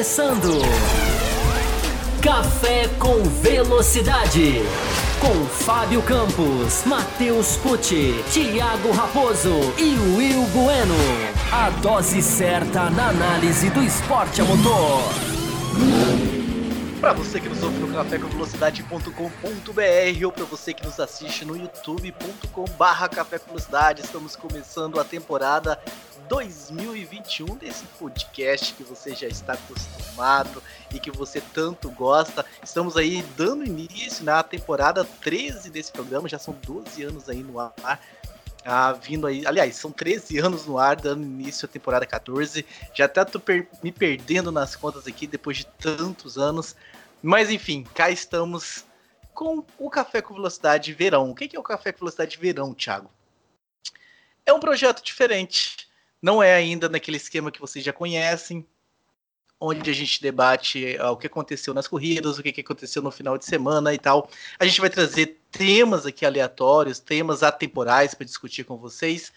começando. Café com Velocidade. Com Fábio Campos, Matheus Pucci, Thiago Raposo e Will Bueno. A dose certa na análise do esporte a motor. Para você que nos ouve no cafécomvelocidade.com.br ou para você que nos assiste no youtube.com/barra Café com Velocidade, estamos começando a temporada 2021 desse podcast que você já está acostumado e que você tanto gosta. Estamos aí dando início na temporada 13 desse programa, já são 12 anos aí no ar. Ah, vindo aí, aliás, são 13 anos no ar, dando início à temporada 14. Já até tô per me perdendo nas contas aqui depois de tantos anos. Mas enfim, cá estamos com o Café com Velocidade Verão. O que é o Café com Velocidade Verão, Thiago? É um projeto diferente. Não é ainda naquele esquema que vocês já conhecem, onde a gente debate uh, o que aconteceu nas corridas, o que, que aconteceu no final de semana e tal. A gente vai trazer temas aqui aleatórios, temas atemporais para discutir com vocês,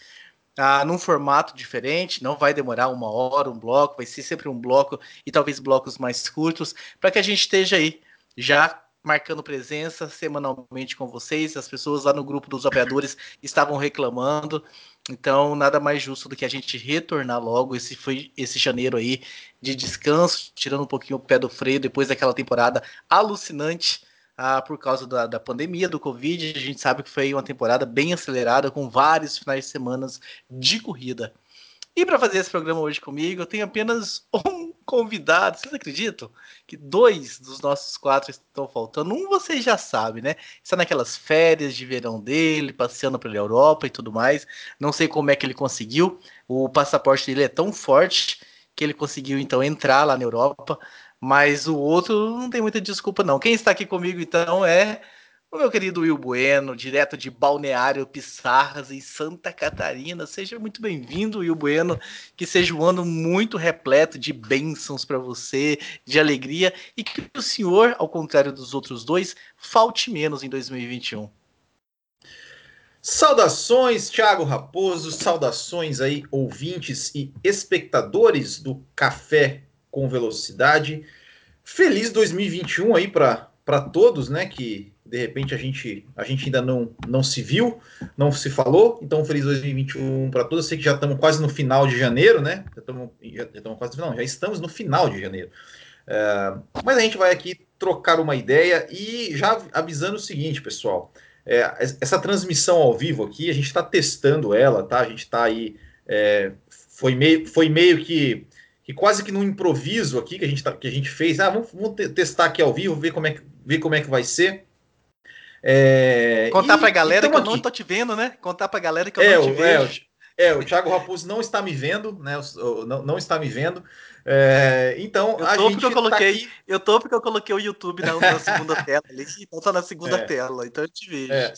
uh, num formato diferente. Não vai demorar uma hora, um bloco, vai ser sempre um bloco e talvez blocos mais curtos, para que a gente esteja aí já marcando presença semanalmente com vocês. As pessoas lá no grupo dos apoiadores estavam reclamando. Então, nada mais justo do que a gente retornar logo. Esse foi esse janeiro aí de descanso, tirando um pouquinho o pé do freio depois daquela temporada alucinante ah, por causa da, da pandemia, do Covid. A gente sabe que foi uma temporada bem acelerada, com vários finais de semana de corrida. E para fazer esse programa hoje comigo, eu tenho apenas um convidado. Vocês acreditam que dois dos nossos quatro estão faltando? Um vocês já sabem, né? Está naquelas férias de verão dele, passeando pela Europa e tudo mais. Não sei como é que ele conseguiu. O passaporte dele é tão forte que ele conseguiu então entrar lá na Europa. Mas o outro não tem muita desculpa, não. Quem está aqui comigo então é o meu querido Will Bueno, direto de Balneário Pissarras, em Santa Catarina. Seja muito bem-vindo, Will Bueno. Que seja um ano muito repleto de bênçãos para você, de alegria, e que o senhor, ao contrário dos outros dois, falte menos em 2021. Saudações, Thiago Raposo, saudações aí, ouvintes e espectadores do Café com Velocidade. Feliz 2021 aí para todos, né, que de repente a gente, a gente ainda não, não se viu, não se falou. Então, feliz 2021 para todos. Eu sei que já estamos quase no final de janeiro, né? Já estamos, já, estamos quase no final, já estamos no final de janeiro. É, mas a gente vai aqui trocar uma ideia e já avisando o seguinte, pessoal. É, essa transmissão ao vivo aqui, a gente está testando ela, tá? A gente está aí. É, foi, meio, foi meio que, que quase que no improviso aqui que a gente, tá, que a gente fez. Ah, vamos, vamos testar aqui ao vivo, ver como é, ver como é que vai ser. É, Contar e, pra galera que eu aqui. não tô te vendo, né? Contar pra galera que eu é, não te é, vejo. É, é, o Thiago Raposo não está me vendo, né? Não, não está me vendo. É, então, eu tô porque eu tá coloquei, tá eu tô porque eu coloquei o YouTube na, na segunda tela ali, então tá na segunda é, tela, então eu te vejo. É,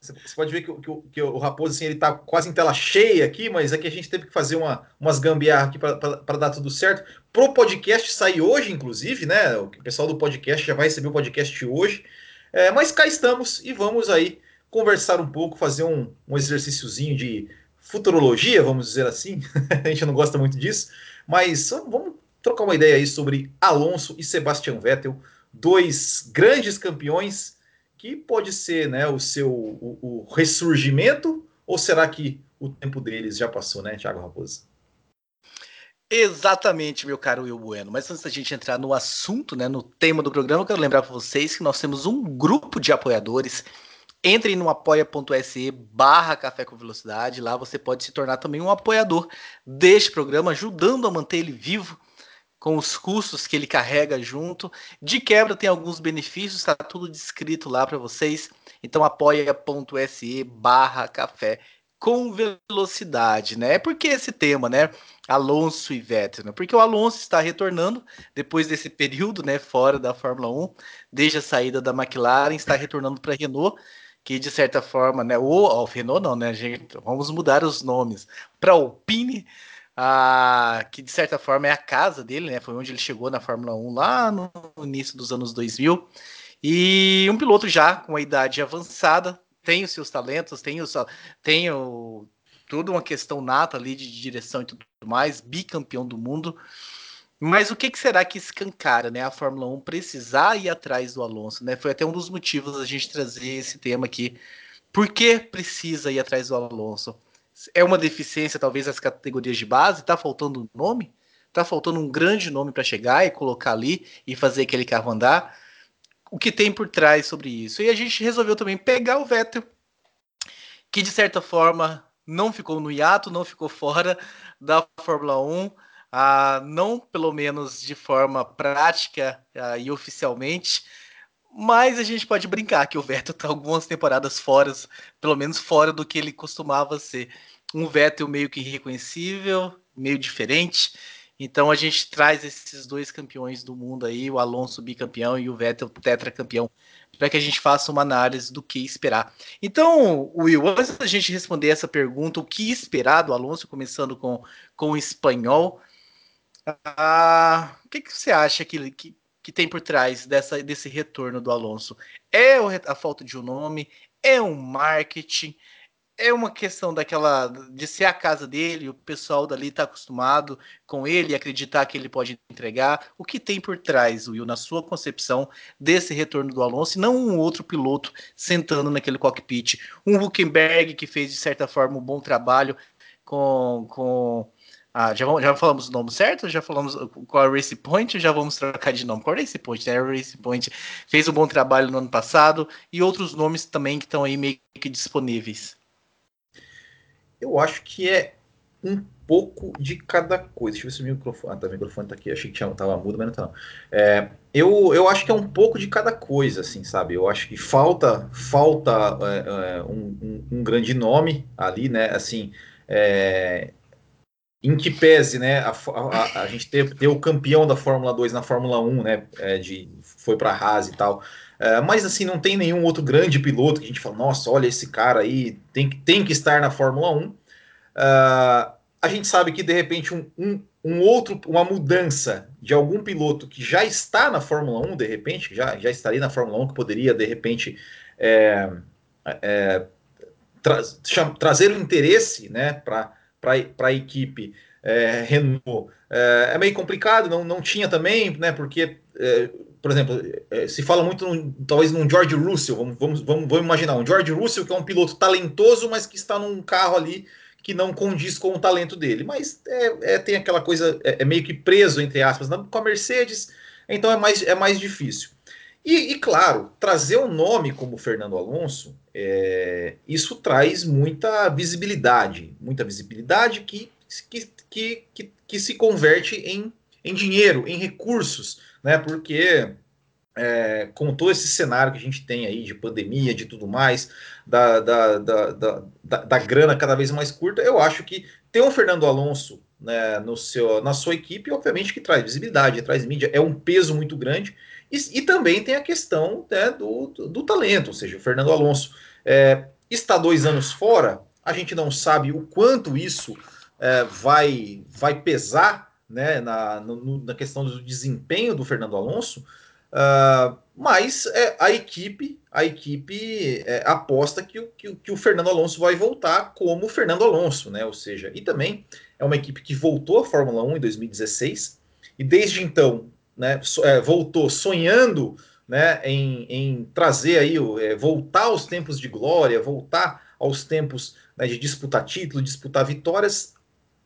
você pode ver que, que, que, o Raposo assim, ele tá quase em tela cheia aqui, mas aqui a gente teve que fazer uma, umas gambiarra aqui para dar tudo certo. Pro podcast sair hoje, inclusive, né? O pessoal do podcast já vai receber o podcast hoje. É, mas cá estamos e vamos aí conversar um pouco, fazer um, um exercíciozinho de futurologia, vamos dizer assim. a gente não gosta muito disso, mas vamos trocar uma ideia aí sobre Alonso e Sebastian Vettel, dois grandes campeões que pode ser né, o seu o, o ressurgimento ou será que o tempo deles já passou, né, Thiago Raposo? Exatamente, meu caro Will Bueno. Mas antes da gente entrar no assunto, né, no tema do programa, eu quero lembrar para vocês que nós temos um grupo de apoiadores. Entrem no apoia.se barra Café com Velocidade. Lá você pode se tornar também um apoiador deste programa, ajudando a manter ele vivo com os custos que ele carrega junto. De quebra tem alguns benefícios, está tudo descrito lá para vocês. Então apoia.se barra Café com velocidade, né? Por que esse tema, né? Alonso e Vettel, né? Porque o Alonso está retornando depois desse período, né, fora da Fórmula 1, desde a saída da McLaren, está retornando para a Renault, que de certa forma, né, o oh, Renault não, né, gente, vamos mudar os nomes para Alpine, ah, que de certa forma é a casa dele, né? Foi onde ele chegou na Fórmula 1 lá no início dos anos 2000. E um piloto já com a idade avançada, tem os seus talentos, tem, o, tem o, tudo uma questão nata ali de direção e tudo mais, bicampeão do mundo. Mas o que, que, será que escancara, né? A Fórmula 1 precisar ir atrás do Alonso, né? Foi até um dos motivos da gente trazer esse tema aqui. Por que precisa ir atrás do Alonso? É uma deficiência, talvez, das categorias de base? Tá faltando um nome? Tá faltando um grande nome para chegar e colocar ali e fazer aquele carro andar? O que tem por trás sobre isso? E a gente resolveu também pegar o Vettel, que de certa forma não ficou no hiato, não ficou fora da Fórmula 1 ah, não pelo menos de forma prática ah, e oficialmente, mas a gente pode brincar que o Vettel está algumas temporadas fora, pelo menos fora do que ele costumava ser. Um Vettel meio que irreconhecível, meio diferente. Então a gente traz esses dois campeões do mundo aí, o Alonso bicampeão e o Vettel tetracampeão, para que a gente faça uma análise do que esperar. Então, Will, antes da gente responder essa pergunta, o que esperar do Alonso, começando com, com o espanhol, ah, o que, que você acha que, que, que tem por trás dessa, desse retorno do Alonso? É a falta de um nome? É um marketing? É uma questão daquela de ser a casa dele, o pessoal dali está acostumado com ele, acreditar que ele pode entregar. O que tem por trás, Will, na sua concepção desse retorno do Alonso, e não um outro piloto sentando naquele cockpit? Um Huckenberg que fez de certa forma um bom trabalho com, com ah, já, já falamos o nome certo? Já falamos com a Race Point? Já vamos trocar de nome? Qual a Race Point? Né? A Race Point fez um bom trabalho no ano passado e outros nomes também que estão aí meio que disponíveis. Eu acho que é um pouco de cada coisa. Deixa eu ver se o microfone. Ah, tá, o microfone tá aqui. Achei que tinha, tava mudo, mas não tá. Não. É, eu, eu acho que é um pouco de cada coisa, assim, sabe? Eu acho que falta falta é, é um, um, um, grande nome ali, né? Assim, é, em que pese, né, a, a, a gente ter, ter, o campeão da Fórmula 2 na Fórmula 1, né, é, de, foi para a Haas e tal, é, mas assim, não tem nenhum outro grande piloto que a gente fala, nossa, olha esse cara aí, tem, tem que estar na Fórmula 1. Uh, é, a gente sabe que de repente um, um, um, outro, uma mudança de algum piloto que já está na Fórmula 1, de repente, já, já estaria na Fórmula 1, que poderia de repente é, é, tra trazer o interesse né, para para a equipe é, Renault. É, é, meio complicado, não, não tinha também, né? Porque, é, por exemplo, é, se fala muito, num, talvez num George Russell, vamos, vamos, vamos, vamos imaginar, um George Russell que é um piloto talentoso, mas que está num carro ali que não condiz com o talento dele. Mas é, é tem aquela coisa, é, é, meio que preso, entre aspas, com a Mercedes, então é mais, é mais difícil. E, e, claro, trazer um nome como Fernando Alonso, é, isso traz muita visibilidade, muita visibilidade que, que, que, que, que se converte em, em dinheiro, em recursos, né? Porque é, com todo esse cenário que a gente tem aí de pandemia, de tudo mais, da, da, da, da, da, grana cada vez mais curta, eu acho que ter um Fernando Alonso né, no seu, na sua equipe, obviamente que traz visibilidade, traz mídia, é um peso muito grande e, e também tem a questão né, do, do, do, talento, ou seja, o Fernando Alonso é, está dois anos fora, a gente não sabe o quanto isso é, vai, vai pesar né, na, no, na questão do desempenho do Fernando Alonso, uh, mas é, a equipe a equipe é, aposta que, que, que, o Fernando Alonso vai voltar como o Fernando Alonso, né? Ou seja, e também é uma equipe que voltou à Fórmula 1 em 2016 e desde então né, é, voltou sonhando né, em, em trazer aí, é, voltar aos tempos de glória, voltar aos tempos né, de disputar título, disputar vitórias,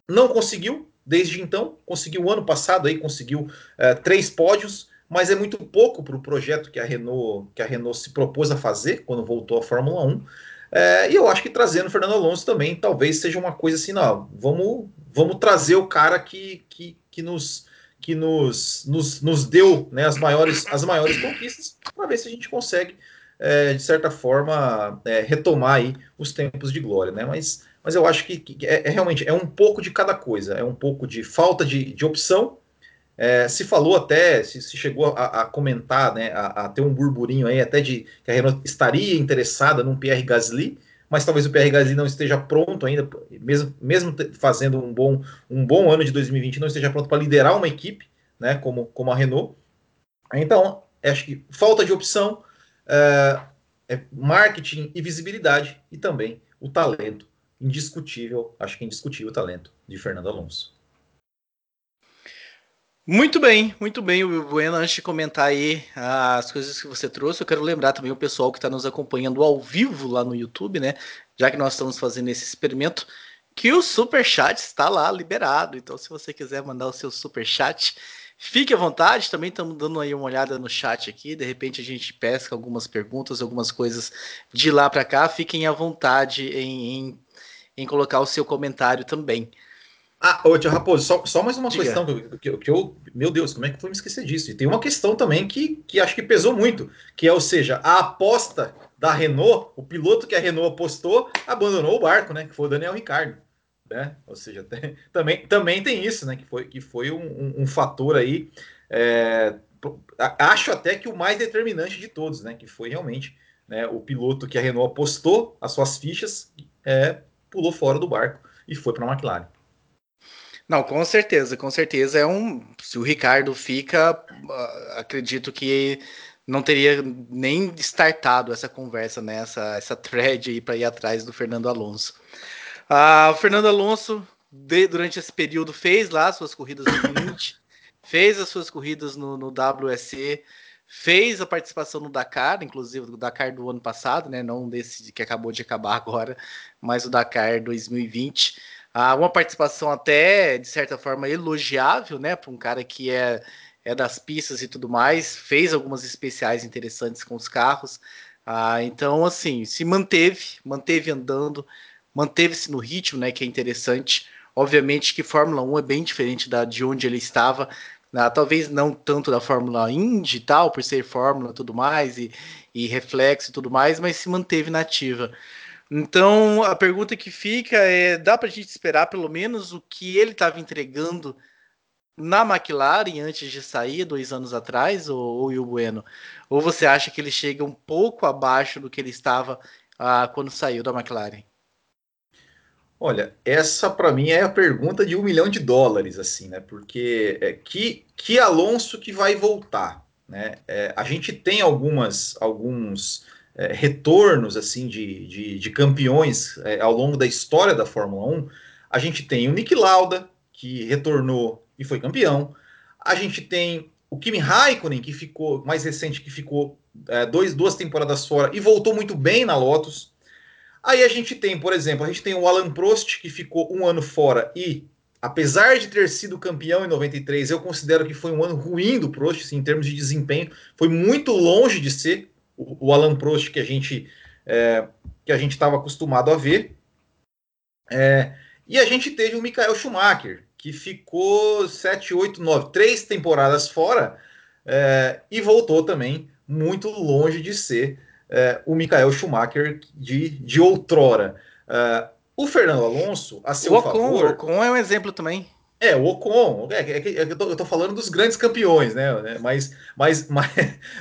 não conseguiu desde então, conseguiu ano passado aí, conseguiu é, três pódios, mas é muito pouco para o projeto que a Renault que a Renault se propôs a fazer quando voltou à Fórmula 1. É, e eu acho que trazendo o Fernando Alonso também talvez seja uma coisa assim, não, vamos, vamos trazer o cara que, que, que nos que nos, nos, nos deu né, as, maiores, as maiores conquistas, para ver se a gente consegue, é, de certa forma, é, retomar aí os tempos de glória. Né? Mas, mas eu acho que, que é, é, realmente é um pouco de cada coisa, é um pouco de falta de, de opção. É, se falou até, se, se chegou a, a, comentar, né, a, a, ter um burburinho aí até de que a Renault estaria interessada num Pierre Gasly, mas talvez o Pierre Gasly não esteja pronto ainda, mesmo, mesmo fazendo um bom, um bom ano de 2020, não esteja pronto para liderar uma equipe, né, como, como a Renault. Então, acho que falta de opção, é, é marketing e visibilidade, e também o talento, indiscutível, acho que indiscutível o talento de Fernando Alonso. Muito bem, muito bem, Bueno. Antes de comentar aí as coisas que você trouxe, eu quero lembrar também o pessoal que está nos acompanhando ao vivo lá no YouTube, né? Já que nós estamos fazendo esse experimento, que o super chat está lá liberado. Então, se você quiser mandar o seu super chat, fique à vontade. Também estamos dando aí uma olhada no chat aqui. De repente a gente pesca algumas perguntas, algumas coisas de lá para cá. Fiquem à vontade em, em, em colocar o seu comentário também. Ah, ô, tio Raposo, só, só mais uma Diga. questão que, que, que, eu. Meu Deus, como é que foi me esquecer disso? E tem uma questão também que, que acho que pesou muito, que é, ou seja, a aposta da Renault, o piloto que a Renault apostou, abandonou o barco, né? Que foi o Daniel Ricardo. Né? Ou seja, tem, também, também tem isso, né? Que foi, que foi um, um, um fator aí. É, acho até que o mais determinante de todos, né? Que foi realmente né, o piloto que a Renault apostou as suas fichas, é, pulou fora do barco e foi para a McLaren. Não, com certeza, com certeza é um. Se o Ricardo fica, ah, acredito que não teria nem startado essa conversa, né? Essa, essa thread aí para ir atrás do Fernando Alonso. Ah, o Fernando Alonso, de, durante esse período, fez lá suas corridas no 20, fez as suas corridas no, no WSC, fez a participação no Dakar, inclusive do Dakar do ano passado, né? Não desse que acabou de acabar agora, mas o Dakar 2020. Ah, uma participação até, de certa forma, elogiável, né? Para um cara que é, é das pistas e tudo mais, fez algumas especiais interessantes com os carros. Ah, então, assim, se manteve, manteve andando, manteve-se no ritmo, né? Que é interessante. Obviamente que Fórmula 1 é bem diferente da de onde ele estava. Né, talvez não tanto da Fórmula Indy tal, por ser Fórmula tudo mais, e, e reflexo e tudo mais, mas se manteve nativa. Então, a pergunta que fica é: dá para a gente esperar pelo menos o que ele estava entregando na McLaren antes de sair, dois anos atrás, ou, ou o Bueno? Ou você acha que ele chega um pouco abaixo do que ele estava ah, quando saiu da McLaren? Olha, essa para mim é a pergunta de um milhão de dólares, assim, né? Porque é, que, que Alonso que vai voltar, né? É, a gente tem algumas, alguns é, retornos assim de, de, de campeões é, ao longo da história da Fórmula 1, a gente tem o Nick Lauda, que retornou e foi campeão. A gente tem o Kimi Raikkonen, que ficou mais recente, que ficou é, dois, duas temporadas fora e voltou muito bem na Lotus. Aí a gente tem, por exemplo, a gente tem o Alan Prost, que ficou um ano fora e, apesar de ter sido campeão em 93, eu considero que foi um ano ruim do Prost, assim, em termos de desempenho, foi muito longe de ser o, Alan Prost que a gente é, que a gente estava acostumado a ver. É, e a gente teve o Michael Schumacher, que ficou 7, 8, 9, três temporadas fora é, e voltou também muito longe de ser é, o Michael Schumacher de, de outrora. É, o Fernando Alonso, a seu o Ocon, favor. O Ocon é um exemplo também. É, o Ocon, é, é, é, eu, tô, eu tô falando dos grandes campeões, né? Mas, mas, mas,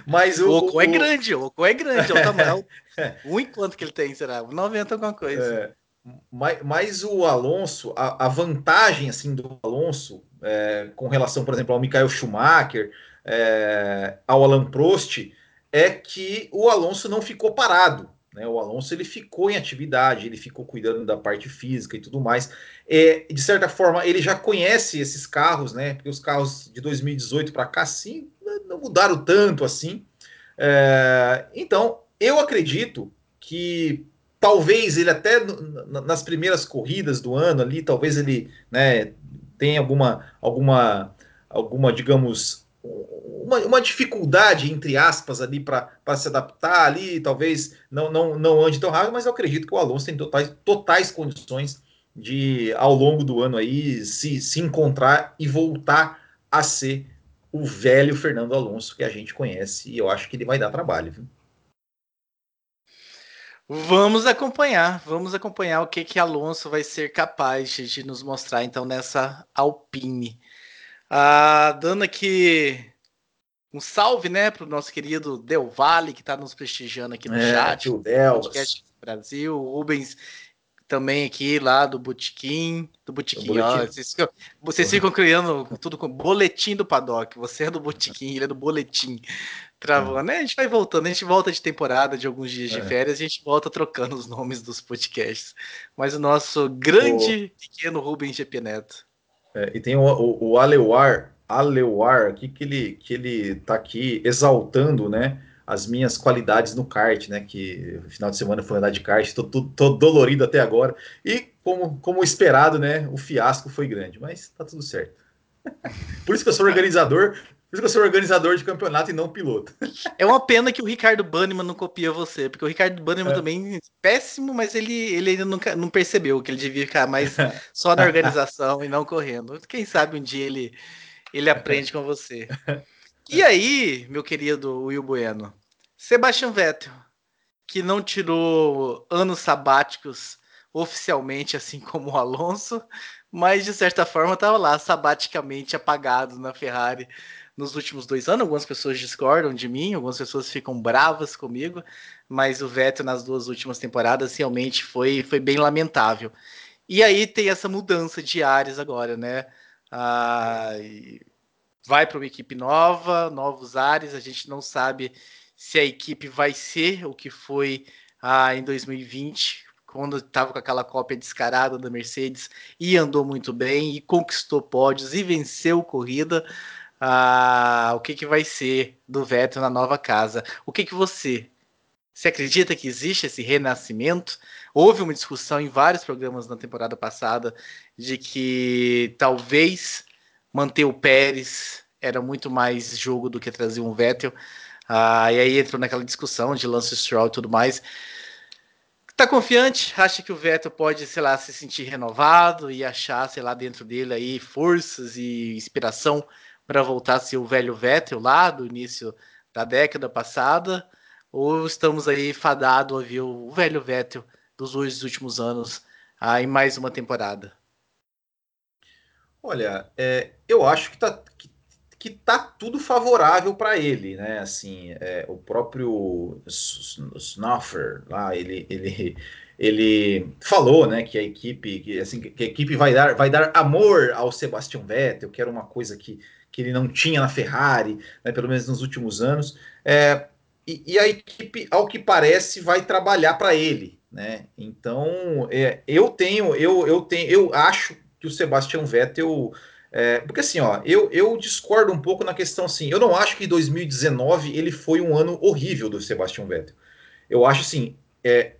mas o, o Ocon é grande, o Ocon é grande, é o tamanho. um enquanto que ele tem, será? 90 alguma coisa. É, mas, mas o Alonso, a, a, vantagem assim do Alonso é, com relação, por exemplo, ao Michael Schumacher, é, ao Alan Prost, é que o Alonso não ficou parado. Né? O Alonso ele ficou em atividade, ele ficou cuidando da parte física e tudo mais. É, de certa forma, ele já conhece esses carros, né? Porque os carros de 2018 para cá, sim, não mudaram tanto assim. É, então, eu acredito que talvez ele até nas primeiras corridas do ano ali, talvez ele né, tenha alguma, alguma, alguma, digamos, uma, uma dificuldade, entre aspas, ali para se adaptar ali, talvez não, não, não ande tão rápido, mas eu acredito que o Alonso tem totais, totais condições de, ao longo do ano aí, se, se encontrar e voltar a ser o velho Fernando Alonso que a gente conhece, e eu acho que ele vai dar trabalho. Viu? Vamos acompanhar, vamos acompanhar o que que Alonso vai ser capaz de nos mostrar então nessa Alpine. Ah, dando aqui um salve, né, para o nosso querido Del Valle, que está nos prestigiando aqui no é, chat. O Del. Podcast Brasil, Rubens também aqui lá do Botequim, do Botequim, ó, vocês, ficam, vocês ficam criando tudo com boletim do Paddock, você é do Botequim, ele é do boletim, travando, é. né, a gente vai voltando, a gente volta de temporada, de alguns dias de é. férias, a gente volta trocando os nomes dos podcasts, mas o nosso grande, pequeno Rubens GP Neto. É, e tem o, o, o Aleuar Aleuar aqui que ele que ele tá aqui exaltando, né, as minhas qualidades no kart, né, que final de semana foi andar de kart, tô, tô, tô, dolorido até agora. E como como esperado, né, o fiasco foi grande, mas tá tudo certo. Por isso que eu sou organizador, por isso que eu sou organizador de campeonato e não piloto. É uma pena que o Ricardo Banniman não copia você, porque o Ricardo Banniman é. também é péssimo, mas ele, ele ainda nunca, não percebeu que ele devia ficar mais só na organização e não correndo. Quem sabe um dia ele, ele aprende com você. E aí, meu querido Will Bueno, Sebastian Vettel, que não tirou anos sabáticos oficialmente, assim como o Alonso, mas de certa forma estava lá sabaticamente apagado na Ferrari nos últimos dois anos. Algumas pessoas discordam de mim, algumas pessoas ficam bravas comigo, mas o Vettel nas duas últimas temporadas realmente foi, foi bem lamentável. E aí tem essa mudança de áreas agora, né? Ah, vai para uma equipe nova, novos ares. A gente não sabe se a equipe vai ser o que foi ah, em 2020, quando estava com aquela cópia descarada da Mercedes e andou muito bem e conquistou pódios e venceu corrida ah, o que, que vai ser do Vettel na nova casa. O que, que você. Você acredita que existe esse renascimento? Houve uma discussão em vários programas na temporada passada de que talvez manter o Pérez era muito mais jogo do que trazer um Vettel. Ah, e aí entrou naquela discussão de Lance Stroll e tudo mais. Tá confiante? Acha que o Vettel pode, sei lá, se sentir renovado e achar, sei lá, dentro dele aí forças e inspiração para voltar a ser o velho Vettel lá do início da década passada? Ou estamos aí fadados a ver o velho Vettel dos dois últimos anos em mais uma temporada? Olha, é, eu acho que tá, que, que tá tudo favorável para ele, né? Assim, é, o próprio Snuffer lá, ele, ele, ele falou, né, que a equipe, que, assim, que a equipe vai dar, vai dar amor ao Sebastian Vettel, que era uma coisa que que ele não tinha na Ferrari, né, pelo menos nos últimos anos. É, e, e, a equipe, ao que parece, vai trabalhar para ele. Né? Então, é, eu tenho, eu, eu tenho, eu acho que o Sebastian Vettel. É, porque assim, ó, eu, eu discordo um pouco na questão assim. Eu não acho que 2019 ele foi um ano horrível do Sebastian Vettel. Eu acho assim, é,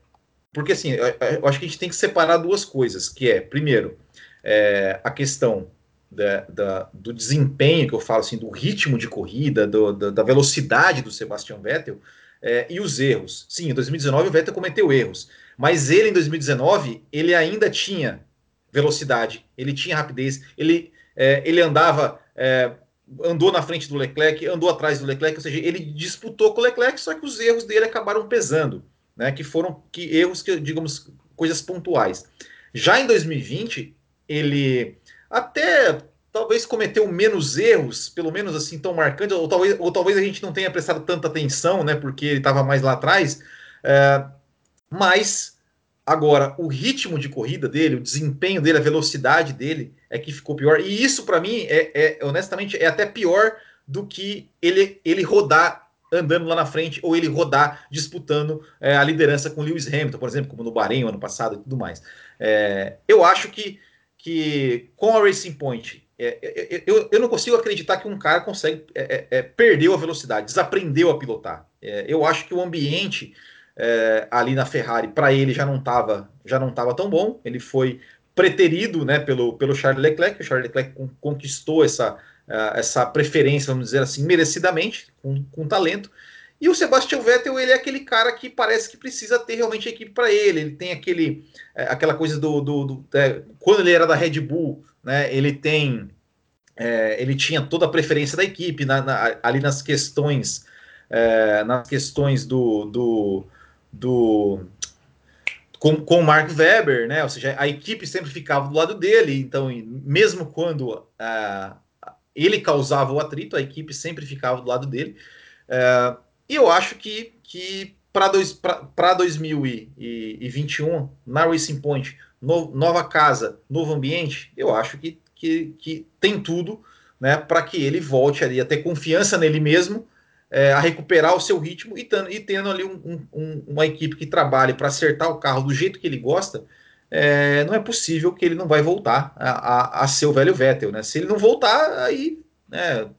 porque assim, eu, eu acho que a gente tem que separar duas coisas, que é, primeiro, é, a questão da, da, do desempenho, que eu falo assim, do ritmo de corrida, do, da, da, velocidade do Sebastian Vettel é, e os erros. Sim, em 2019 o Vettel cometeu erros, mas ele em 2019 ele ainda tinha velocidade, ele tinha rapidez, ele, é, ele andava, é, andou na frente do Leclerc, andou atrás do Leclerc, ou seja, ele disputou com o Leclerc, só que os erros dele acabaram pesando, né? Que foram que erros que digamos coisas pontuais. Já em 2020 ele até talvez cometeu menos erros, pelo menos assim tão marcantes, ou talvez, ou talvez a gente não tenha prestado tanta atenção, né, porque ele estava mais lá atrás, é, mas agora o ritmo de corrida dele, o desempenho dele, a velocidade dele é que ficou pior, e isso para mim é, é, honestamente é até pior do que ele, ele rodar andando lá na frente ou ele rodar disputando é, a liderança com Lewis Hamilton, por exemplo, como no Bahrein ano passado e tudo mais. É, eu acho que que com a Racing Point, é, é, é, eu, eu não consigo acreditar que um cara consegue é, é, é perdeu a velocidade, desaprendeu a pilotar. eu acho que o ambiente ali na Ferrari para ele já não estava já não tava tão bom. Ele foi preterido, né, pelo pelo Charles Leclerc. O Charles Leclerc conquistou essa essa preferência, vamos dizer assim, merecidamente, com, com talento. E o Sebastian Vettel, ele é aquele cara que parece que precisa ter realmente a equipe para ele. Ele tem aquele, é, aquela coisa do. do, do é, quando ele era da Red Bull, né, ele tem. É, ele tinha toda a preferência da equipe na, na, ali nas questões. É, nas questões do. do, do com, com o Mark Webber, né? Ou seja, a equipe sempre ficava do lado dele, então, mesmo quando uh, ele causava o atrito, a equipe sempre ficava do lado dele. Uh, e eu acho que, que para 2021, na Racing Point, no, nova casa, novo ambiente, eu acho que, que, que tem tudo né, para que ele volte ali a ter confiança nele mesmo, é, a recuperar o seu ritmo e, tando, e tendo ali um, um, uma equipe que trabalhe para acertar o carro do jeito que ele gosta, é, não é possível que ele não vai voltar a, a, a, ser o velho Vettel. Né? Se ele não voltar, aí né?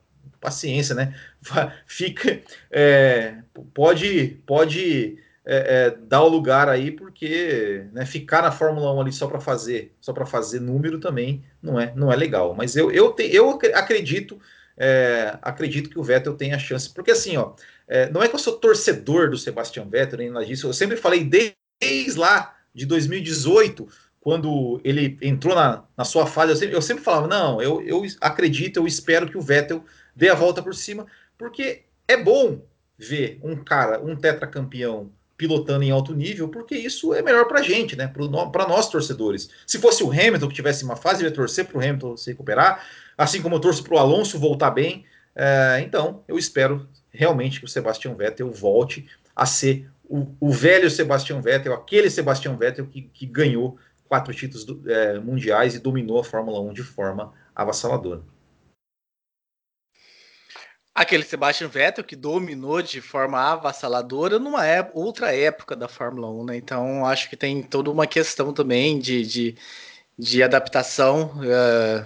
Paciência, né? Fica, é, pode, pode é, é, dar o lugar aí, porque né, ficar na Fórmula 1 ali só para fazer, só para fazer número também não é, não é legal. Mas eu, eu, te, eu acredito, é, acredito que o Vettel tem a chance, porque assim, ó, é, não é que eu sou torcedor do Sebastian Vettel nem nada disso. Eu sempre falei desde, desde lá de 2018 quando ele entrou na, na sua fase, eu sempre, eu sempre falava, não, eu, eu acredito, eu espero que o Vettel dê a volta por cima, porque é bom ver um cara, um tetracampeão pilotando em alto nível, porque isso é melhor para a gente, né? Para nós torcedores. Se fosse o Hamilton que tivesse uma fase, eu ia torcer para o Hamilton se recuperar, assim como eu torço para o Alonso voltar bem. É, então, eu espero realmente que o Sebastian Vettel volte a ser o, o velho Sebastian Vettel, aquele Sebastian Vettel que, que ganhou quatro títulos do, é, mundiais e dominou a Fórmula 1 de forma avassaladora. Aquele Sebastian Vettel que dominou de forma avassaladora numa é, outra época da Fórmula 1, né? Então acho que tem toda uma questão também de, de, de adaptação. Uh,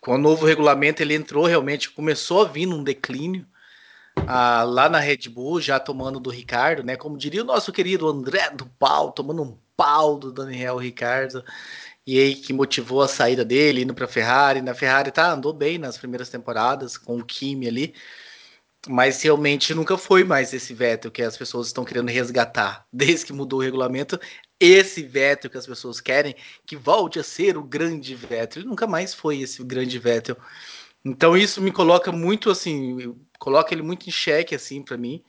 com o novo regulamento ele entrou realmente, começou a vir num declínio uh, lá na Red Bull, já tomando do Ricardo, né? Como diria o nosso querido André do Pau, tomando um pau do Daniel Ricardo. E aí que motivou a saída dele, indo para Ferrari. Na Ferrari tá, andou bem nas primeiras temporadas, com o Kimi ali. Mas realmente nunca foi mais esse Vettel que as pessoas estão querendo resgatar. Desde que mudou o regulamento, esse Vettel que as pessoas querem, que volte a ser o grande Vettel. Ele nunca mais foi esse grande Vettel. Então isso me coloca muito assim, coloca ele muito em xeque assim para mim.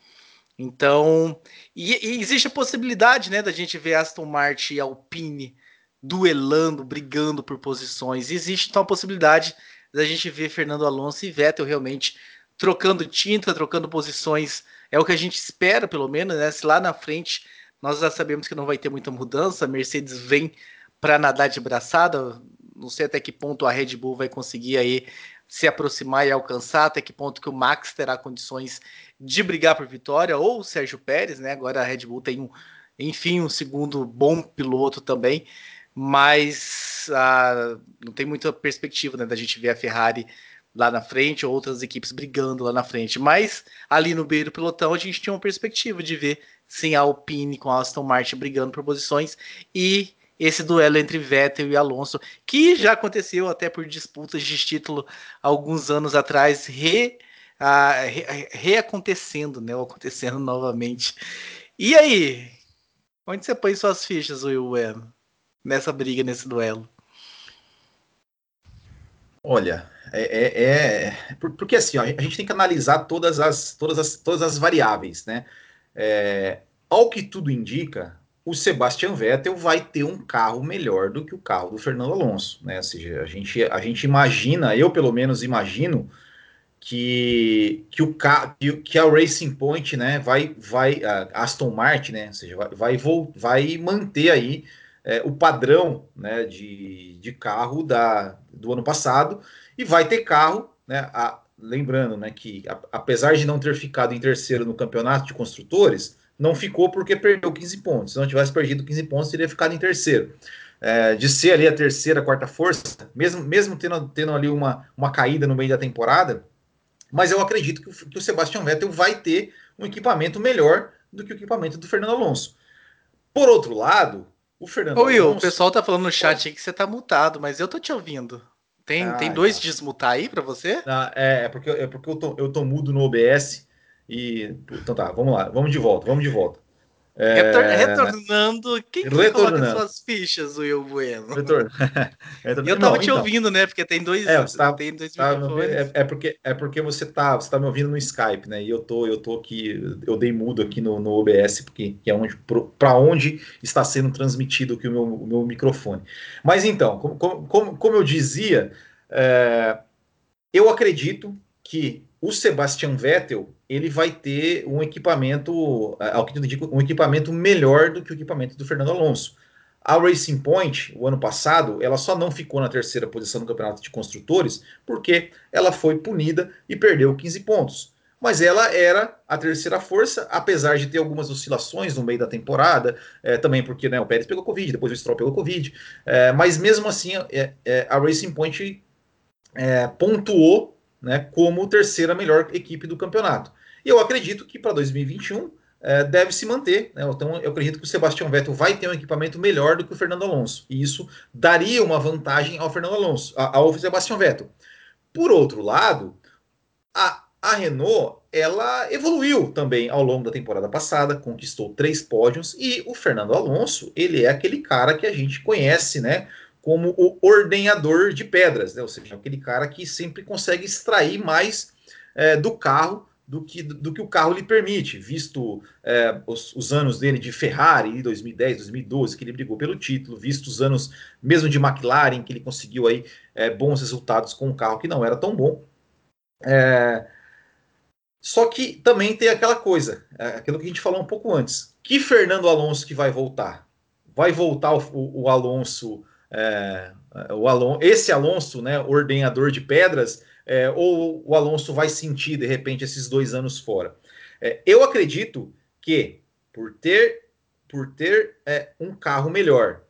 Então, e, e, existe a possibilidade, né, da gente ver Aston Martin e Alpine duelando, brigando por posições. existe então a possibilidade da gente ver Fernando Alonso e Vettel realmente trocando tinta, trocando posições. É o que a gente espera, pelo menos, né? Se lá na frente nós já sabemos que não vai ter muita mudança, a Mercedes vem para nadar de braçada. Não sei até que ponto a Red Bull vai conseguir aí se aproximar e alcançar, até que ponto que o Max terá condições de brigar por vitória, ou o Sérgio Pérez, né? Agora a Red Bull tem um, enfim, um segundo bom piloto também, mas ah, não tem muita perspectiva né, da gente ver a Ferrari lá na frente, ou outras equipes brigando lá na frente. Mas ali no meio do pelotão a gente tinha uma perspectiva de ver sim a Alpine com a Aston Martin brigando por posições e esse duelo entre Vettel e Alonso, que já aconteceu até por disputas de título alguns anos atrás, re, uh, re, reacontecendo, né? Ou acontecendo novamente. E aí? Onde você põe suas fichas, Will Bueno, nessa briga, nesse duelo? Olha, é, é, é, porque assim, ó, a gente tem que analisar todas as, todas as, todas as variáveis, né? É, ao que tudo indica, o Sebastian Vettel vai ter um carro melhor do que o carro do Fernando Alonso, né? Ou seja, a gente, a gente imagina, eu pelo menos imagino, que, que, o, que, que a Racing Point, né, vai, vai a Aston Martin, né, ou seja, vai, vai, vai manter aí é, o padrão, né, de, de carro da, do ano passado e vai ter carro, né, a, lembrando, né, que a, apesar de não ter ficado em terceiro no campeonato de construtores, não ficou porque perdeu 15 pontos. Se não tivesse perdido 15 pontos, teria ficado em terceiro. É, de ser ali a terceira, quarta força, mesmo, mesmo tendo, tendo ali uma, uma caída no meio da temporada, mas eu acredito que o, que o Sebastian Vettel vai ter um equipamento melhor do que o equipamento do Fernando Alonso. Por outro lado, o Fernando Ô, Will, Alonso... o pessoal tá falando no chat aí que você tá mutado, mas eu tô te ouvindo. Tem, ah, tem dois tá. desmutar aí para você? Ah, é, é, porque, é porque eu tô, eu tô mudo no OBS e. Então tá, vamos lá, vamos de volta, vamos de volta. É... Retornando, quem que Retornando. coloca suas fichas, Will Bueno? Retorno. eu tava te então. ouvindo, né? Porque tem dois, é, tá, tem dois tá, é, é, porque, é porque você tá, você tá me ouvindo no Skype, né? E eu tô, eu tô aqui, eu dei mudo aqui no, no OBS, porque que é onde, para onde está sendo transmitido aqui o meu, o meu microfone. Mas então, como, como, como eu dizia, é, eu acredito que o Sebastian Vettel ele vai ter um equipamento, ao que indica, um equipamento melhor do que o equipamento do Fernando Alonso. A Racing Point, o ano passado, ela só não ficou na terceira posição no campeonato de construtores porque ela foi punida e perdeu 15 pontos. Mas ela era a terceira força, apesar de ter algumas oscilações no meio da temporada, é, também porque né, o Pérez pegou Covid, depois o Stroll pegou Covid, é, mas mesmo assim é, a Racing Point pontuou né, como terceira melhor equipe do campeonato. E eu acredito que para 2021 é, deve se manter. Né? Então, eu acredito que o Sebastião Vettel vai ter um equipamento melhor do que o Fernando Alonso. E isso daria uma vantagem ao Fernando Alonso, ao Sebastião Vettel. Por outro lado, a, a Renault ela evoluiu também ao longo da temporada passada, conquistou três pódios e o Fernando Alonso ele é aquele cara que a gente conhece, né? Como o ordenhador de pedras, né? ou seja, aquele cara que sempre consegue extrair mais é, do carro do que, do que o carro lhe permite, visto é, os, os, anos dele de Ferrari, 2010, 2012, que ele brigou pelo título, visto os anos mesmo de McLaren, que ele conseguiu aí é, bons resultados com um carro que não era tão bom. É, só que também tem aquela coisa, é, aquilo que a gente falou um pouco antes, que Fernando Alonso que vai voltar? Vai voltar o, o, o Alonso, é, o Alonso, esse Alonso, né, ordenador de pedras, é, ou o Alonso vai sentir de repente esses dois anos fora. É, eu acredito que por ter por ter é, um carro melhor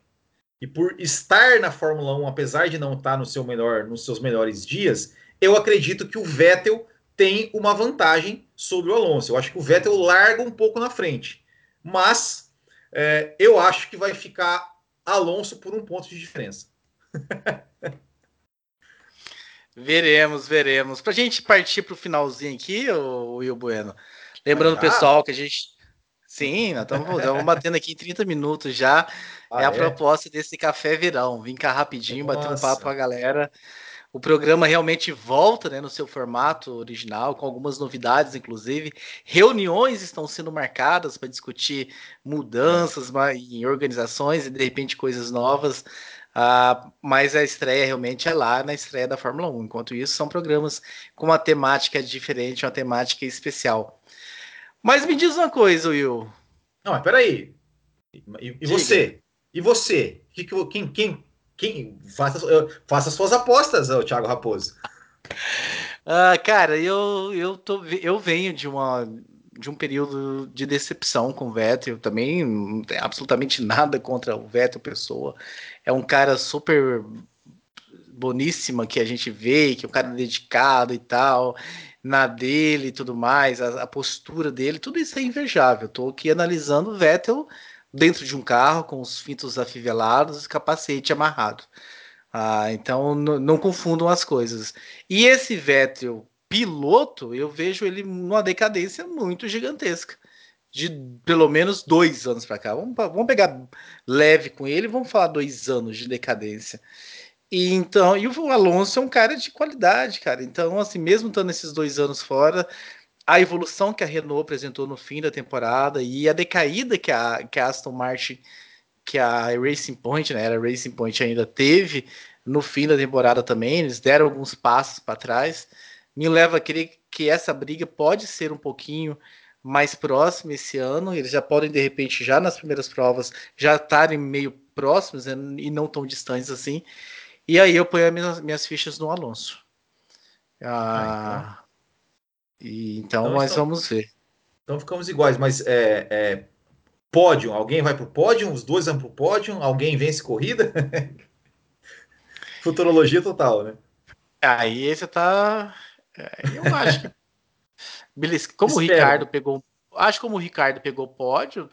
e por estar na Fórmula 1, apesar de não estar no seu melhor, nos seus melhores dias, eu acredito que o Vettel tem uma vantagem sobre o Alonso. Eu acho que o Vettel larga um pouco na frente, mas é, eu acho que vai ficar Alonso por um ponto de diferença. Veremos, veremos. Para a gente partir para o finalzinho aqui, o Will Bueno. Lembrando, pessoal, que a gente. Sim, nós estamos batendo aqui em 30 minutos já. Ah, é a é? proposta desse café verão. Vim cá rapidinho, Nossa. bater um papo com a galera. O programa realmente volta né, no seu formato original, com algumas novidades, inclusive. Reuniões estão sendo marcadas para discutir mudanças em organizações e, de repente, coisas novas. Uh, mas a estreia realmente é lá na estreia da Fórmula 1. Enquanto isso, são programas com uma temática diferente, uma temática especial. Mas me diz uma coisa, Will. Não, mas peraí. E, e você? E você? Que, que, quem, quem, quem faça, faça suas apostas, o Thiago Raposo? Uh, cara, eu, eu, tô, eu venho de uma de um período de decepção com o Vettel. Também não tem absolutamente nada contra o Vettel pessoa é um cara super boníssima que a gente vê, que é um cara dedicado e tal, na dele e tudo mais, a, a postura dele, tudo isso é invejável. Estou aqui analisando o Vettel dentro de um carro com os cintos afivelados e capacete amarrado. Ah, então não confundam as coisas. E esse Vettel piloto, eu vejo ele numa decadência muito gigantesca de pelo menos dois anos para cá. Vamos, vamos pegar leve com ele, vamos falar dois anos de decadência. E então, e o Alonso é um cara de qualidade, cara. Então, assim, mesmo estando esses dois anos fora, a evolução que a Renault apresentou no fim da temporada e a decaída que a, que a Aston Martin, que a Racing Point, né, era Racing Point ainda teve no fim da temporada também, eles deram alguns passos para trás, me leva a crer que essa briga pode ser um pouquinho mais próximo esse ano, eles já podem, de repente, já nas primeiras provas, já estarem meio próximos né, e não tão distantes assim. E aí eu ponho minhas, minhas fichas no Alonso. Ah, ah então. E, então, então mas vamos ver. Então ficamos iguais, mas é, é pódio, alguém vai para o pódio, os dois vão para o pódio, alguém vence corrida? Futurologia total, né? Aí você tá. Eu acho que Beleza, como Espero. o Ricardo pegou. Acho que como o Ricardo pegou pódio,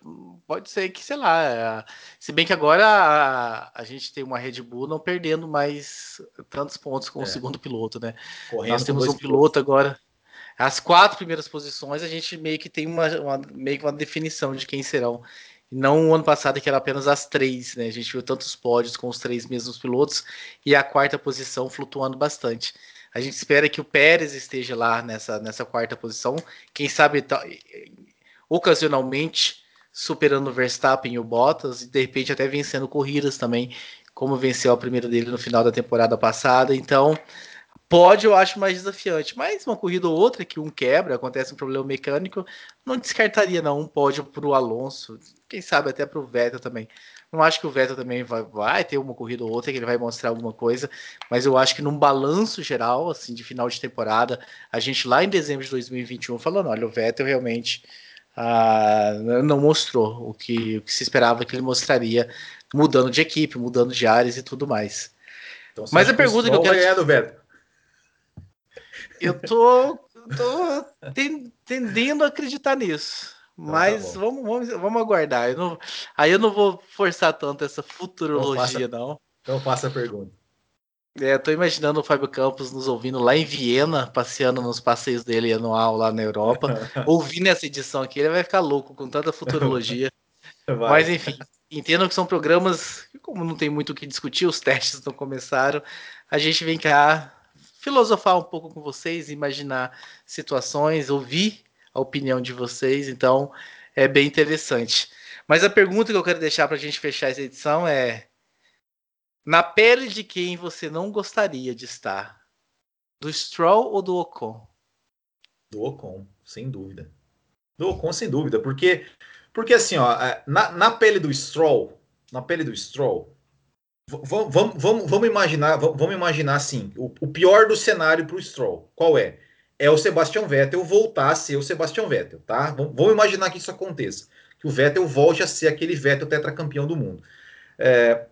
pode ser que, sei lá. Se bem que agora a, a gente tem uma Red Bull não perdendo mais tantos pontos com é. o segundo piloto, né? Correndo Nós temos um piloto pilotos. agora. As quatro primeiras posições, a gente meio que tem uma, uma, meio que uma definição de quem serão. Não o ano passado, que era apenas as três, né? A gente viu tantos pódios com os três mesmos pilotos e a quarta posição flutuando bastante. A gente espera que o Pérez esteja lá nessa, nessa quarta posição. Quem sabe ocasionalmente superando o Verstappen e o Bottas e de repente até vencendo corridas também, como venceu a primeira dele no final da temporada passada. Então, pode eu acho mais desafiante, mas uma corrida ou outra que um quebra, acontece um problema mecânico, não descartaria não um pódio para o Alonso, quem sabe até para o Vettel também. Não acho que o Vettel também vai, vai ter uma corrida ou outra que ele vai mostrar alguma coisa, mas eu acho que num balanço geral, assim, de final de temporada, a gente lá em dezembro de 2021 falando, olha, o Vettel realmente ah, não mostrou o que, o que se esperava que ele mostraria, mudando de equipe, mudando de áreas e tudo mais. Então, mas a pergunta que eu quero. Ganhar do Vettel. Eu tô, tô tendendo a acreditar nisso. Então, tá Mas tá vamos, vamos, vamos aguardar. Eu não, aí eu não vou forçar tanto essa futurologia, então não. Então faça a pergunta. É, tô imaginando o Fábio Campos nos ouvindo lá em Viena, passeando nos passeios dele anual lá na Europa. ouvindo essa edição aqui, ele vai ficar louco com tanta futurologia. Vai. Mas enfim, entendo que são programas que, como não tem muito o que discutir, os testes não começaram. A gente vem cá filosofar um pouco com vocês, imaginar situações, ouvir a opinião de vocês. Então, é bem interessante. Mas a pergunta que eu quero deixar para a gente fechar essa edição é: na pele de quem você não gostaria de estar? Do Stroll ou do Ocon? Do Ocon, sem dúvida. Do Ocon, sem dúvida, porque porque assim, ó, é, na, na pele do Stroll, na pele do Stroll, vamos, vamos, vamos imaginar, vamos imaginar assim, o, o pior do cenário para o Stroll, qual é? É o Sebastian Vettel voltar a ser o Sebastian Vettel, tá? Vamos imaginar que isso aconteça, que o Vettel volte a ser aquele Vettel tetracampeão do mundo. É,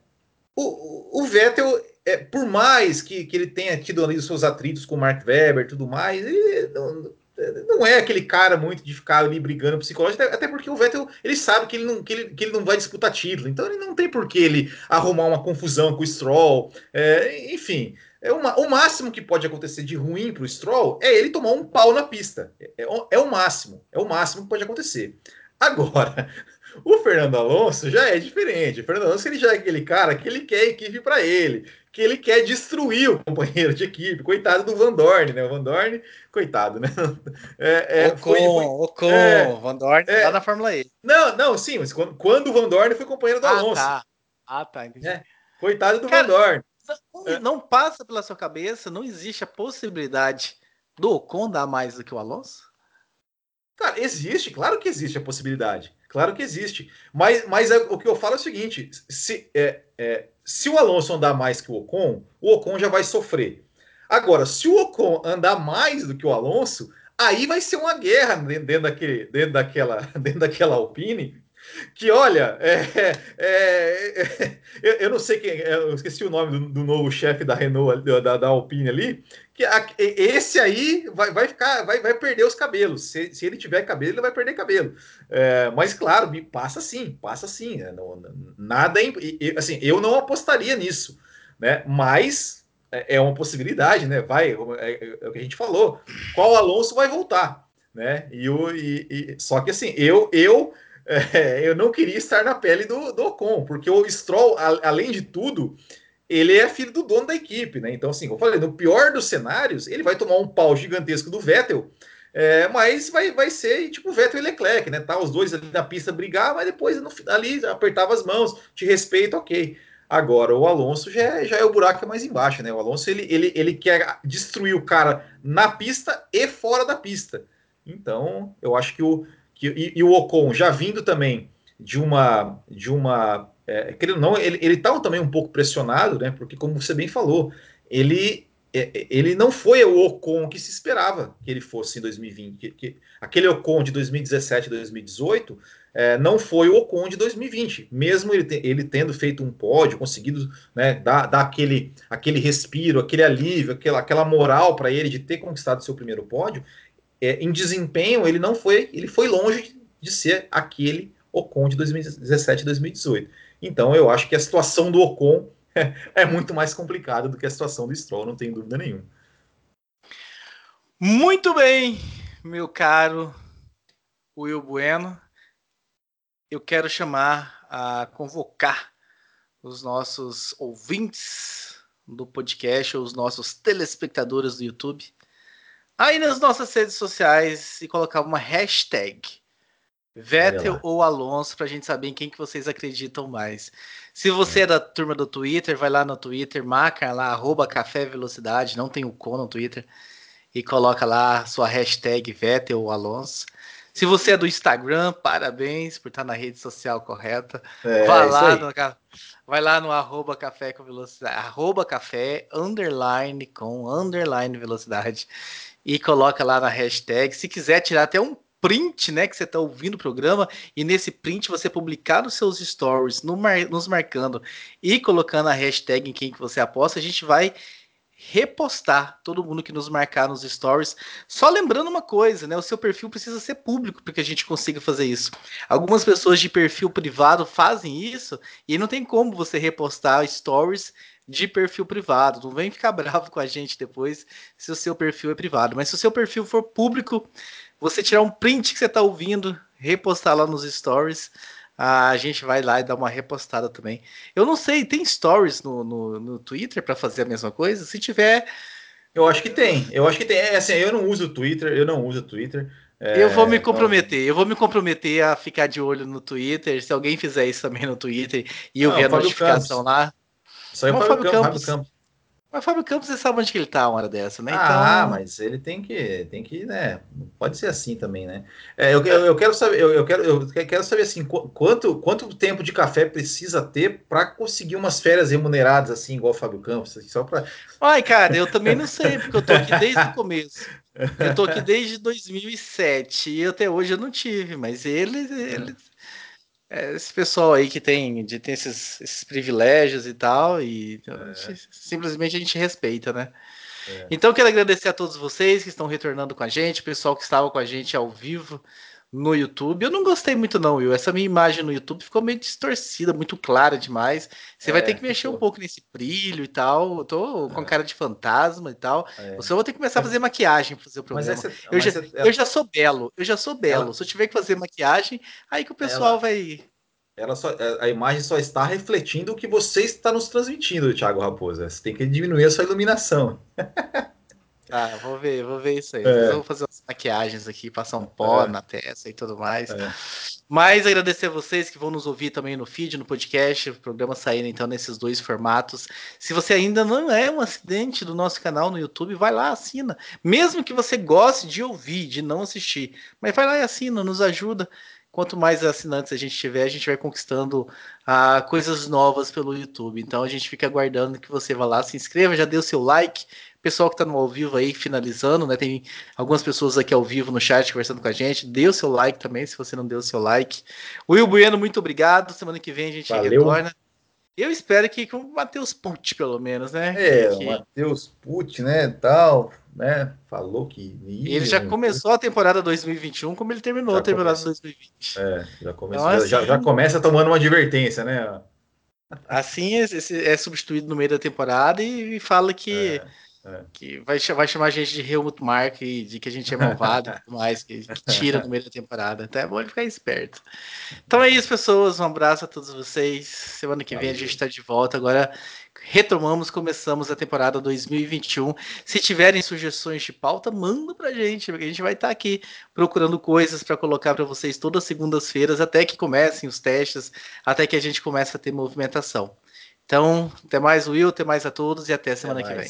o, o Vettel, é, por mais que, que ele tenha tido ali os seus atritos com o Mark Webber e tudo mais, ele não, não é aquele cara muito de ficar ali brigando psicológico, até porque o Vettel ele sabe que ele não, que ele, que ele não vai disputar título, então ele não tem por que ele arrumar uma confusão com o Stroll, é, enfim. É uma, o máximo que pode acontecer de ruim para o Stroll é ele tomar um pau na pista. É, é, é, o máximo, é o máximo que pode acontecer. Agora, o Fernando Alonso já é diferente. O Fernando Alonso ele já é aquele cara que ele quer equipe para ele, que ele quer destruir o companheiro de equipe. Coitado do Van Dorn, né? O Van Dorn, coitado, né? É, é, Ocon, foi, foi, Ocon, é, Van Dorn é, lá na Fórmula E. Não, não, sim, mas quando, quando o Van Dorn foi companheiro do ah, Alonso. Tá. Ah, tá, entendi. É, coitado do cara, Van Dorn. Não, é. não passa pela sua cabeça, não existe a possibilidade do Ocon dar mais do que o Alonso? Cara, existe, claro que existe a possibilidade. Claro que existe. Mas, mas é, o que eu falo é o seguinte: se, é, é, se o Alonso andar mais que o Ocon, o Ocon já vai sofrer. Agora, se o Ocon andar mais do que o Alonso, aí vai ser uma guerra dentro, daquele, dentro, daquela, dentro daquela Alpine. Que olha, é, é, é, eu, não sei quem, eu esqueci o nome do, do novo chefe da Renault, da, da Alpine ali, que a, esse aí vai, vai ficar, vai, vai perder os cabelos. Se, se ele tiver cabelo, ele vai perder cabelo. É, mas claro, passa sim, passa sim. Né? Não, nada, assim, eu não apostaria nisso, né? Mas é, é uma possibilidade, né? Vai, é, é, o que a gente falou. Qual Alonso vai voltar, né? E, o, e, e só que assim, eu, eu, é, eu não queria estar na pele do, do Ocon, porque o Stroll, a, além de tudo ele é filho do dono da equipe, né? Então, assim, como eu falei, no pior dos cenários, ele vai tomar um pau gigantesco do Vettel, é, mas vai, vai ser tipo Vettel e Leclerc, né? Tá os dois ali na pista brigar, mas depois no, ali apertava as mãos, te respeito, ok. Agora, o Alonso já é, já é o buraco é mais embaixo, né? O Alonso ele, ele, ele quer destruir o cara na pista e fora da pista. Então, eu acho que o. Que, e, e o Ocon já vindo também de uma de uma é, querendo não, ele, ele tá também um pouco pressionado, né? Porque, como você bem falou, ele, é, é, ele não foi o Ocon que se esperava que ele fosse em 2020. Que, que aquele Ocon de 2017 e 2018 é, não foi o Ocon de 2020. Mesmo ele, te, ele tendo feito um pódio, conseguido né, dar, dar aquele, aquele respiro, aquele alívio, aquela, aquela moral para ele de ter conquistado seu primeiro pódio, é, em desempenho ele não foi, ele foi longe de ser aquele Ocon de 2017 e 2018. Então eu acho que a situação do Ocon é muito mais complicada do que a situação do Stroll, não tem dúvida nenhuma. Muito bem, meu caro Will Bueno. Eu quero chamar a convocar os nossos ouvintes do podcast, os nossos telespectadores do YouTube, aí nas nossas redes sociais e colocar uma hashtag Vettel ou Alonso, para a gente saber em quem que vocês acreditam mais. Se você é. é da turma do Twitter, vai lá no Twitter, marca lá, arroba Café Velocidade, não tem o com no Twitter, e coloca lá sua hashtag Vettel ou Alonso. Se você é do Instagram, parabéns por estar na rede social correta. É, vai, lá no, vai lá no arroba café com velocidade, arroba café, underline com underline velocidade, e coloca lá na hashtag. Se quiser tirar até um print, né, que você está ouvindo o programa, e nesse print você publicar nos seus stories, no mar, nos marcando e colocando a hashtag em quem que você aposta, a gente vai repostar todo mundo que nos marcar nos stories. Só lembrando uma coisa, né? O seu perfil precisa ser público para que a gente consiga fazer isso. Algumas pessoas de perfil privado fazem isso e não tem como você repostar stories de perfil privado. Não vem ficar bravo com a gente depois se o seu perfil é privado. Mas se o seu perfil for público, você tirar um print que você está ouvindo, repostar lá nos stories a gente vai lá e dá uma repostada também. Eu não sei, tem stories no, no, no Twitter para fazer a mesma coisa? Se tiver. Eu acho que tem. Eu acho que tem. É assim, eu não uso o Twitter, eu não uso o Twitter. É, eu vou me comprometer, eu vou me comprometer a ficar de olho no Twitter. Se alguém fizer isso também no Twitter e eu não, ver a notificação lá. Só o Fábio Campos. Campos. Mas Fábio Campos, você sabe onde que ele tá uma hora dessa, né? Então... Ah, mas ele tem que, tem que, né? Pode ser assim também, né? É, eu, eu, eu, quero saber, eu, eu, quero, eu quero saber assim, quanto, quanto tempo de café precisa ter para conseguir umas férias remuneradas assim, igual o Fábio Campos, assim, só para. Ai, cara, eu também não sei, porque eu tô aqui desde o começo. Eu tô aqui desde 2007 e até hoje eu não tive, mas ele, ele é, esse pessoal aí que tem, de, tem esses, esses privilégios e tal, e é. gente, simplesmente a gente respeita, né? É. Então, quero agradecer a todos vocês que estão retornando com a gente, o pessoal que estava com a gente ao vivo no YouTube. Eu não gostei muito, não, Will. Essa minha imagem no YouTube ficou meio distorcida, muito clara demais. Você é, vai ter que mexer ficou. um pouco nesse brilho e tal. Eu tô com é. cara de fantasma e tal. É. Só vou ter que começar a fazer maquiagem para fazer o programa. Essa, eu, já, eu já sou belo, eu já sou belo. Ela... Se eu tiver que fazer maquiagem, aí que o pessoal ela... vai. Ela só, a imagem só está refletindo o que você está nos transmitindo, Thiago Raposa. Você tem que diminuir a sua iluminação. Ah, vou ver, vou ver isso aí. É. Vou fazer umas maquiagens aqui, passar um pó é. na testa e tudo mais. É. Mas agradecer a vocês que vão nos ouvir também no feed, no podcast, o programa saindo então nesses dois formatos. Se você ainda não é um acidente do nosso canal no YouTube, vai lá, assina. Mesmo que você goste de ouvir, de não assistir, mas vai lá e assina, nos ajuda. Quanto mais assinantes a gente tiver, a gente vai conquistando ah, coisas novas pelo YouTube. Então a gente fica aguardando que você vá lá, se inscreva, já dê o seu like, Pessoal que está no ao vivo aí, finalizando, né? Tem algumas pessoas aqui ao vivo no chat conversando com a gente. Dê o seu like também, se você não deu o seu like. Will Bueno, muito obrigado. Semana que vem a gente Valeu. retorna. Eu espero que com o Matheus Pucci, pelo menos, né? É, que... o Matheus Pucci, né, tal, né, falou que... Ia, ele já né? começou a temporada 2021 como ele terminou já a temporada começa... 2020. É, já, começa, então, assim, já, já, começa tomando uma advertência, né? Assim é, é, substituído no meio da temporada e, e fala que... É é. Que vai, vai chamar a gente de Helmut Mark e de que a gente é malvado e tudo mais, que, que, tira no meio da temporada. Até é bom ele ficar esperto. Então é isso, pessoas. Um abraço a todos vocês. Semana que vem a gente está de volta. Agora retomamos, começamos a temporada 2021. Se tiverem sugestões de pauta, manda pra gente, porque a gente vai estar tá aqui procurando coisas para colocar para vocês todas as segundas-feiras, até que comecem os testes, até que a gente comece a ter movimentação. Então, até mais, Will, até mais a todos e até semana até que vem.